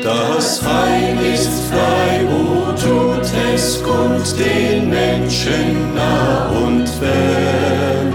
Das Heil ist frei, o tut es kund den Menschen nah und fern.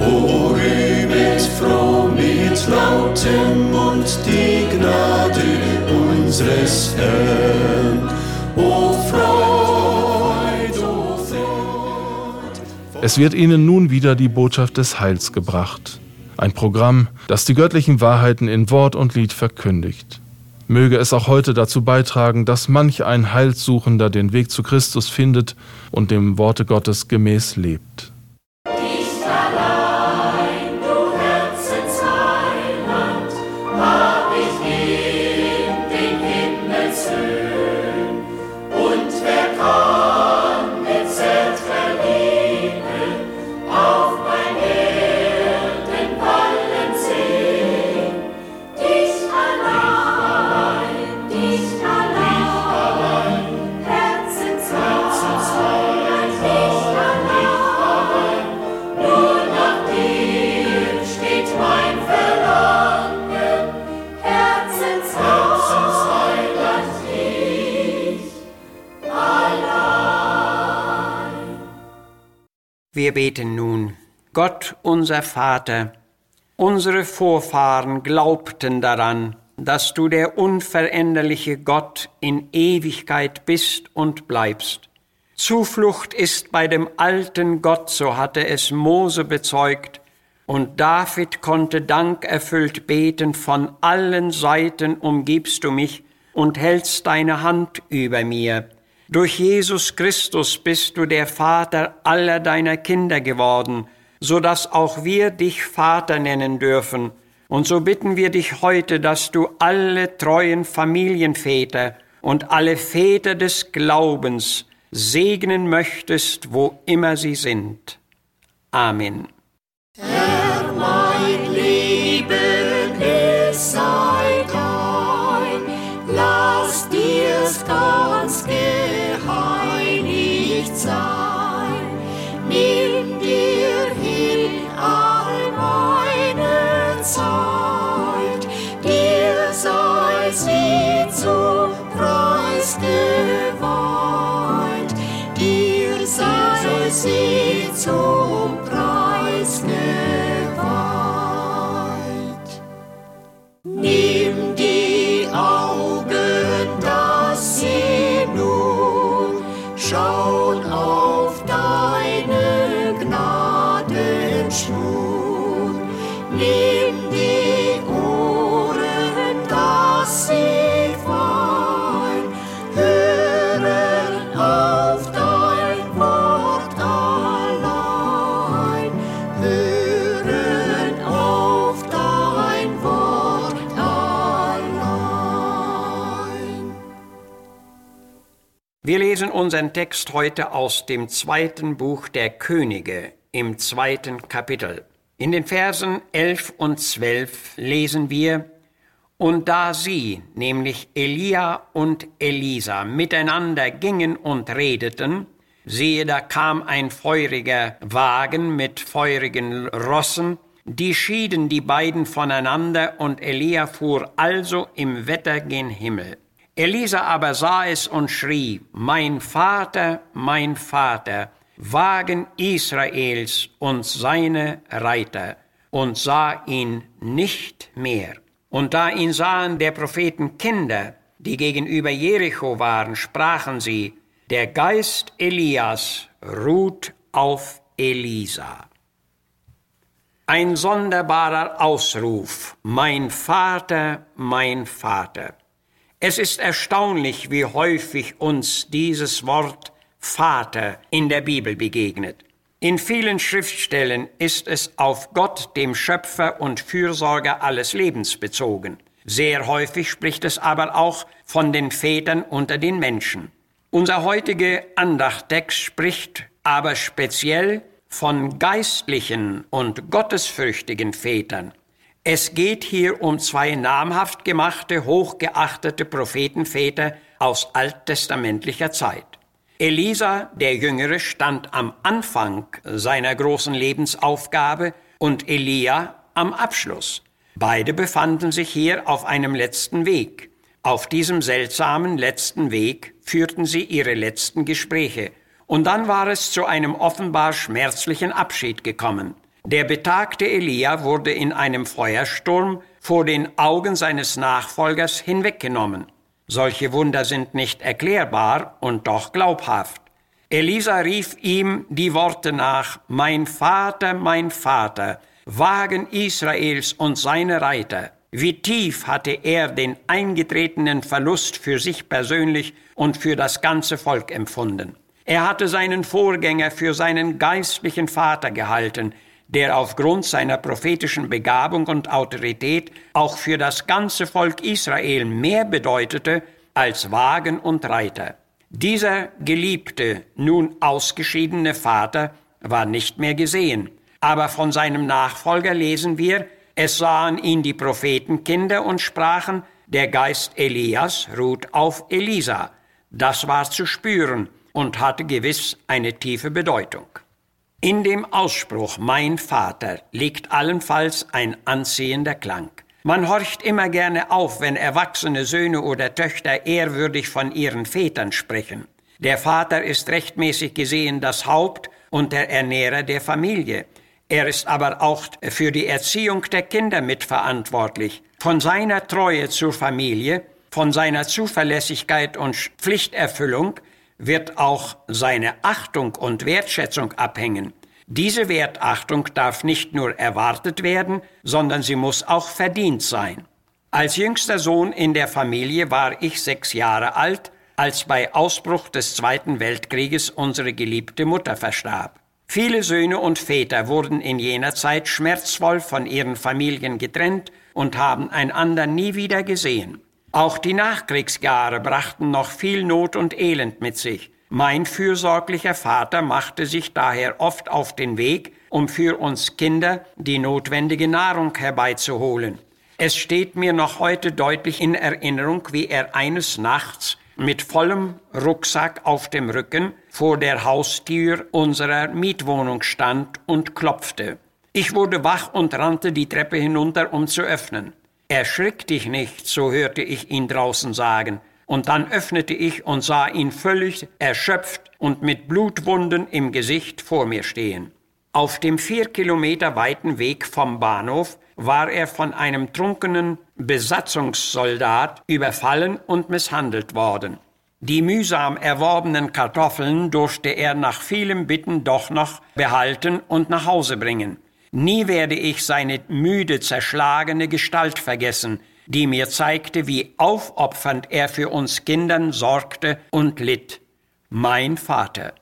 O rühmet froh mit lautem Mund die Gnade unseres Herrn. O Freud, o Freud. Es wird ihnen nun wieder die Botschaft des Heils gebracht. Ein Programm, das die göttlichen Wahrheiten in Wort und Lied verkündigt. Möge es auch heute dazu beitragen, dass manch ein Heilsuchender den Weg zu Christus findet und dem Worte Gottes gemäß lebt. Wir beten nun. Gott unser Vater, unsere Vorfahren glaubten daran, dass du der unveränderliche Gott in Ewigkeit bist und bleibst. Zuflucht ist bei dem alten Gott, so hatte es Mose bezeugt, und David konnte dankerfüllt beten, von allen Seiten umgibst du mich und hältst deine Hand über mir. Durch Jesus Christus bist du der Vater aller deiner Kinder geworden, so dass auch wir dich Vater nennen dürfen. Und so bitten wir dich heute, dass du alle treuen Familienväter und alle Väter des Glaubens segnen möchtest, wo immer sie sind. Amen. Herr, mein lesen unseren Text heute aus dem zweiten Buch der Könige im zweiten Kapitel. In den Versen 11 und 12 lesen wir, Und da sie, nämlich Elia und Elisa, miteinander gingen und redeten, siehe, da kam ein feuriger Wagen mit feurigen Rossen, die schieden die beiden voneinander, und Elia fuhr also im Wetter gen Himmel. Elisa aber sah es und schrie, Mein Vater, mein Vater, Wagen Israels und seine Reiter, und sah ihn nicht mehr. Und da ihn sahen der Propheten Kinder, die gegenüber Jericho waren, sprachen sie, Der Geist Elias ruht auf Elisa. Ein sonderbarer Ausruf, Mein Vater, mein Vater. Es ist erstaunlich, wie häufig uns dieses Wort Vater in der Bibel begegnet. In vielen Schriftstellen ist es auf Gott, dem Schöpfer und Fürsorger alles Lebens bezogen. Sehr häufig spricht es aber auch von den Vätern unter den Menschen. Unser heutiger Andachttext spricht aber speziell von geistlichen und gottesfürchtigen Vätern. Es geht hier um zwei namhaft gemachte, hochgeachtete Prophetenväter aus alttestamentlicher Zeit. Elisa, der Jüngere, stand am Anfang seiner großen Lebensaufgabe und Elia am Abschluss. Beide befanden sich hier auf einem letzten Weg. Auf diesem seltsamen letzten Weg führten sie ihre letzten Gespräche, und dann war es zu einem offenbar schmerzlichen Abschied gekommen. Der betagte Elia wurde in einem Feuersturm vor den Augen seines Nachfolgers hinweggenommen. Solche Wunder sind nicht erklärbar und doch glaubhaft. Elisa rief ihm die Worte nach, Mein Vater, mein Vater, Wagen Israels und seine Reiter. Wie tief hatte er den eingetretenen Verlust für sich persönlich und für das ganze Volk empfunden. Er hatte seinen Vorgänger für seinen geistlichen Vater gehalten, der aufgrund seiner prophetischen Begabung und Autorität auch für das ganze Volk Israel mehr bedeutete als Wagen und Reiter. Dieser geliebte, nun ausgeschiedene Vater war nicht mehr gesehen, aber von seinem Nachfolger lesen wir, es sahen ihn die Prophetenkinder und sprachen, der Geist Elias ruht auf Elisa. Das war zu spüren, und hatte gewiss eine tiefe Bedeutung. In dem Ausspruch Mein Vater liegt allenfalls ein anziehender Klang. Man horcht immer gerne auf, wenn erwachsene Söhne oder Töchter ehrwürdig von ihren Vätern sprechen. Der Vater ist rechtmäßig gesehen das Haupt und der Ernährer der Familie. Er ist aber auch für die Erziehung der Kinder mitverantwortlich. Von seiner Treue zur Familie, von seiner Zuverlässigkeit und Pflichterfüllung wird auch seine Achtung und Wertschätzung abhängen. Diese Wertachtung darf nicht nur erwartet werden, sondern sie muss auch verdient sein. Als jüngster Sohn in der Familie war ich sechs Jahre alt, als bei Ausbruch des Zweiten Weltkrieges unsere geliebte Mutter verstarb. Viele Söhne und Väter wurden in jener Zeit schmerzvoll von ihren Familien getrennt und haben einander nie wieder gesehen. Auch die Nachkriegsjahre brachten noch viel Not und Elend mit sich. Mein fürsorglicher Vater machte sich daher oft auf den Weg, um für uns Kinder die notwendige Nahrung herbeizuholen. Es steht mir noch heute deutlich in Erinnerung, wie er eines Nachts mit vollem Rucksack auf dem Rücken vor der Haustür unserer Mietwohnung stand und klopfte. Ich wurde wach und rannte die Treppe hinunter, um zu öffnen. Erschrick dich nicht, so hörte ich ihn draußen sagen, und dann öffnete ich und sah ihn völlig erschöpft und mit Blutwunden im Gesicht vor mir stehen. Auf dem vier Kilometer weiten Weg vom Bahnhof war er von einem trunkenen Besatzungssoldat überfallen und misshandelt worden. Die mühsam erworbenen Kartoffeln durfte er nach vielem Bitten doch noch behalten und nach Hause bringen. Nie werde ich seine müde, zerschlagene Gestalt vergessen, die mir zeigte, wie aufopfernd er für uns Kindern sorgte und litt. Mein Vater.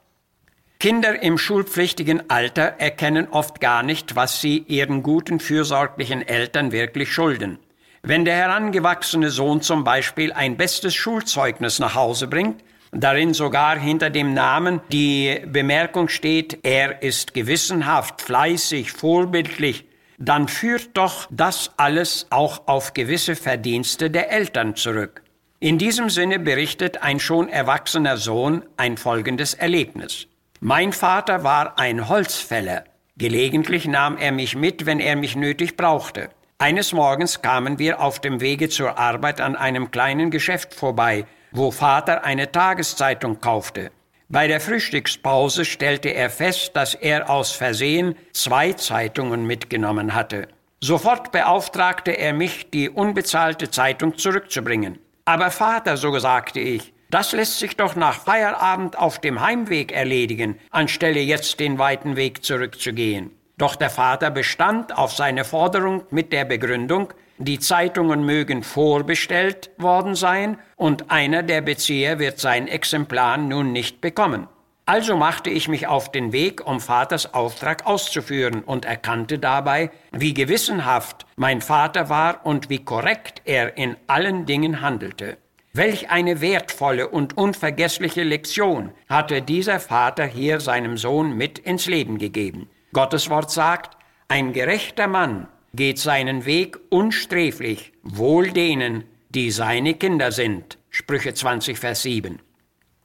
Kinder im schulpflichtigen Alter erkennen oft gar nicht, was sie ihren guten, fürsorglichen Eltern wirklich schulden. Wenn der herangewachsene Sohn zum Beispiel ein bestes Schulzeugnis nach Hause bringt, darin sogar hinter dem Namen die Bemerkung steht, er ist gewissenhaft, fleißig, vorbildlich, dann führt doch das alles auch auf gewisse Verdienste der Eltern zurück. In diesem Sinne berichtet ein schon erwachsener Sohn ein folgendes Erlebnis. Mein Vater war ein Holzfäller. Gelegentlich nahm er mich mit, wenn er mich nötig brauchte. Eines Morgens kamen wir auf dem Wege zur Arbeit an einem kleinen Geschäft vorbei, wo Vater eine Tageszeitung kaufte. Bei der Frühstückspause stellte er fest, dass er aus Versehen zwei Zeitungen mitgenommen hatte. Sofort beauftragte er mich, die unbezahlte Zeitung zurückzubringen. Aber Vater, so sagte ich, das lässt sich doch nach Feierabend auf dem Heimweg erledigen, anstelle jetzt den weiten Weg zurückzugehen. Doch der Vater bestand auf seine Forderung mit der Begründung, die Zeitungen mögen vorbestellt worden sein und einer der Bezieher wird sein Exemplar nun nicht bekommen. Also machte ich mich auf den Weg, um Vaters Auftrag auszuführen und erkannte dabei, wie gewissenhaft mein Vater war und wie korrekt er in allen Dingen handelte. Welch eine wertvolle und unvergessliche Lektion hatte dieser Vater hier seinem Sohn mit ins Leben gegeben. Gottes Wort sagt, ein gerechter Mann geht seinen Weg unsträflich, wohl denen, die seine Kinder sind. Sprüche 20, Vers 7.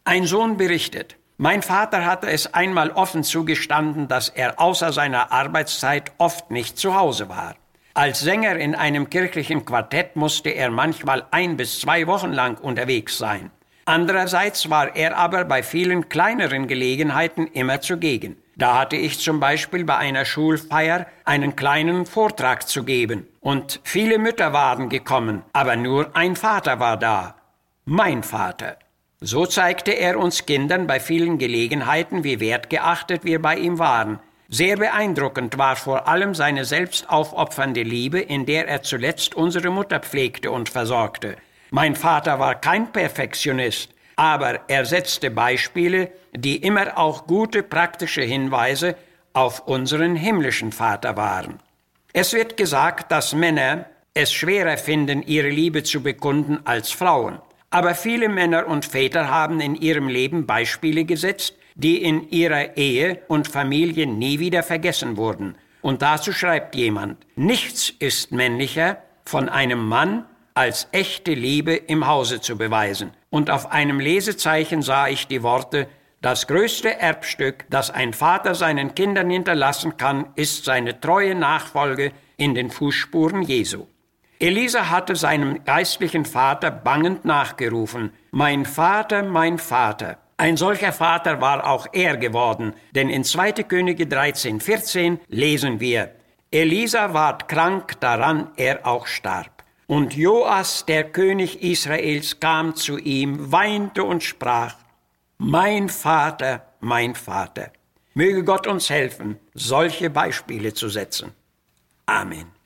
Ein Sohn berichtet, mein Vater hatte es einmal offen zugestanden, dass er außer seiner Arbeitszeit oft nicht zu Hause war. Als Sänger in einem kirchlichen Quartett musste er manchmal ein bis zwei Wochen lang unterwegs sein. Andererseits war er aber bei vielen kleineren Gelegenheiten immer zugegen. Da hatte ich zum Beispiel bei einer Schulfeier einen kleinen Vortrag zu geben. Und viele Mütter waren gekommen, aber nur ein Vater war da. Mein Vater. So zeigte er uns Kindern bei vielen Gelegenheiten, wie wertgeachtet wir bei ihm waren. Sehr beeindruckend war vor allem seine selbstaufopfernde Liebe, in der er zuletzt unsere Mutter pflegte und versorgte. Mein Vater war kein Perfektionist, aber er setzte Beispiele, die immer auch gute praktische Hinweise auf unseren himmlischen Vater waren. Es wird gesagt, dass Männer es schwerer finden, ihre Liebe zu bekunden als Frauen. Aber viele Männer und Väter haben in ihrem Leben Beispiele gesetzt, die in ihrer Ehe und Familie nie wieder vergessen wurden. Und dazu schreibt jemand, nichts ist männlicher von einem Mann, als echte Liebe im Hause zu beweisen. Und auf einem Lesezeichen sah ich die Worte, das größte Erbstück, das ein Vater seinen Kindern hinterlassen kann, ist seine treue Nachfolge in den Fußspuren Jesu. Elisa hatte seinem geistlichen Vater bangend nachgerufen, Mein Vater, mein Vater. Ein solcher Vater war auch er geworden, denn in 2. Könige 13, 14 lesen wir, Elisa ward krank, daran er auch starb. Und Joas, der König Israels, kam zu ihm, weinte und sprach, Mein Vater, mein Vater. Möge Gott uns helfen, solche Beispiele zu setzen. Amen.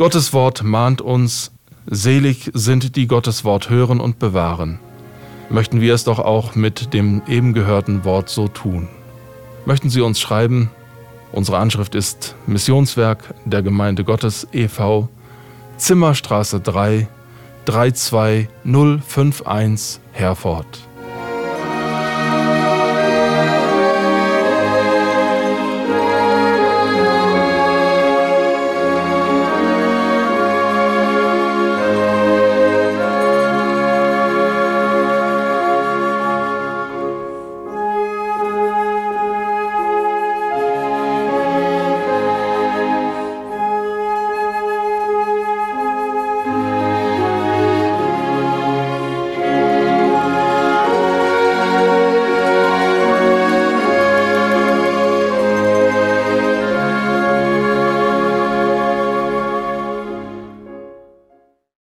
Gottes Wort mahnt uns, selig sind die Gottes Wort hören und bewahren. Möchten wir es doch auch mit dem eben gehörten Wort so tun. Möchten Sie uns schreiben? Unsere Anschrift ist Missionswerk der Gemeinde Gottes e.V. Zimmerstraße 3 32051 Herford.